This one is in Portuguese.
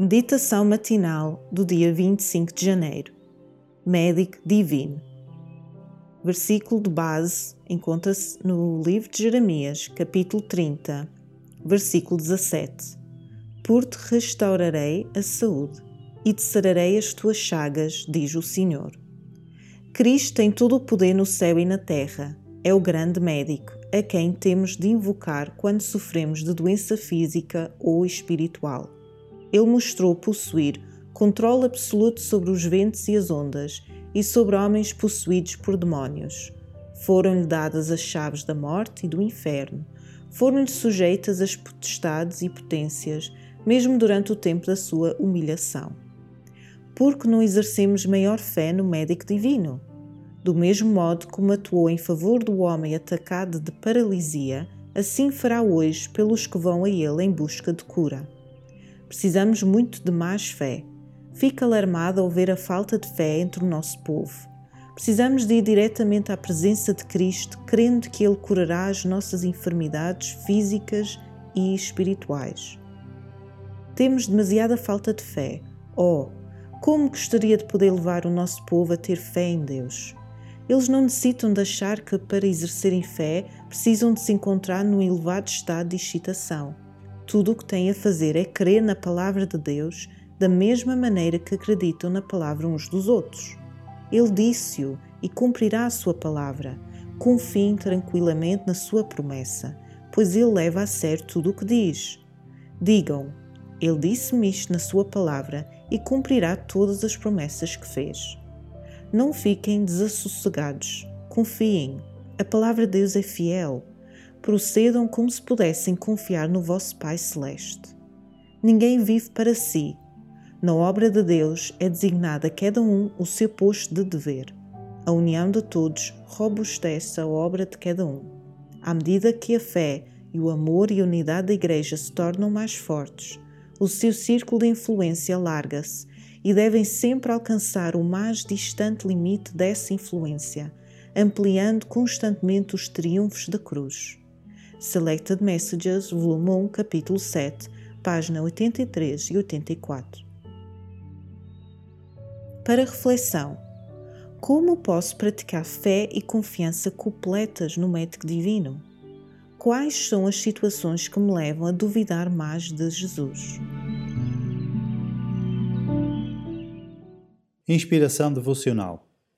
Meditação matinal do dia 25 de janeiro. Médico Divino. Versículo de base encontra-se no livro de Jeremias, capítulo 30, versículo 17. Por te restaurarei a saúde e te sararei as tuas chagas, diz o Senhor. Cristo tem todo o poder no céu e na terra. É o grande médico a quem temos de invocar quando sofremos de doença física ou espiritual ele mostrou possuir controle absoluto sobre os ventos e as ondas e sobre homens possuídos por demónios. Foram-lhe dadas as chaves da morte e do inferno. Foram-lhe sujeitas as potestades e potências, mesmo durante o tempo da sua humilhação. Por que não exercemos maior fé no médico divino? Do mesmo modo como atuou em favor do homem atacado de paralisia, assim fará hoje pelos que vão a ele em busca de cura. Precisamos muito de mais fé. Fica alarmado ao ver a falta de fé entre o nosso povo. Precisamos de ir diretamente à presença de Cristo, crendo que Ele curará as nossas enfermidades físicas e espirituais. Temos demasiada falta de fé. Oh, como gostaria de poder levar o nosso povo a ter fé em Deus! Eles não necessitam de achar que, para exercerem fé, precisam de se encontrar num elevado estado de excitação. Tudo o que têm a fazer é crer na palavra de Deus da mesma maneira que acreditam na palavra uns dos outros. Ele disse-o e cumprirá a sua palavra. Confiem tranquilamente na sua promessa, pois ele leva a sério tudo o que diz. Digam: Ele disse-me isto na sua palavra e cumprirá todas as promessas que fez. Não fiquem desassossegados. Confiem. A palavra de Deus é fiel procedam como se pudessem confiar no vosso Pai Celeste. Ninguém vive para si. Na obra de Deus é designada a cada um o seu posto de dever. A união de todos robustece a obra de cada um. À medida que a fé e o amor e a unidade da Igreja se tornam mais fortes, o seu círculo de influência alarga-se e devem sempre alcançar o mais distante limite dessa influência, ampliando constantemente os triunfos da cruz. Selected Messages, volume 1, capítulo 7, página 83 e 84. Para reflexão: Como posso praticar fé e confiança completas no médico divino? Quais são as situações que me levam a duvidar mais de Jesus? Inspiração devocional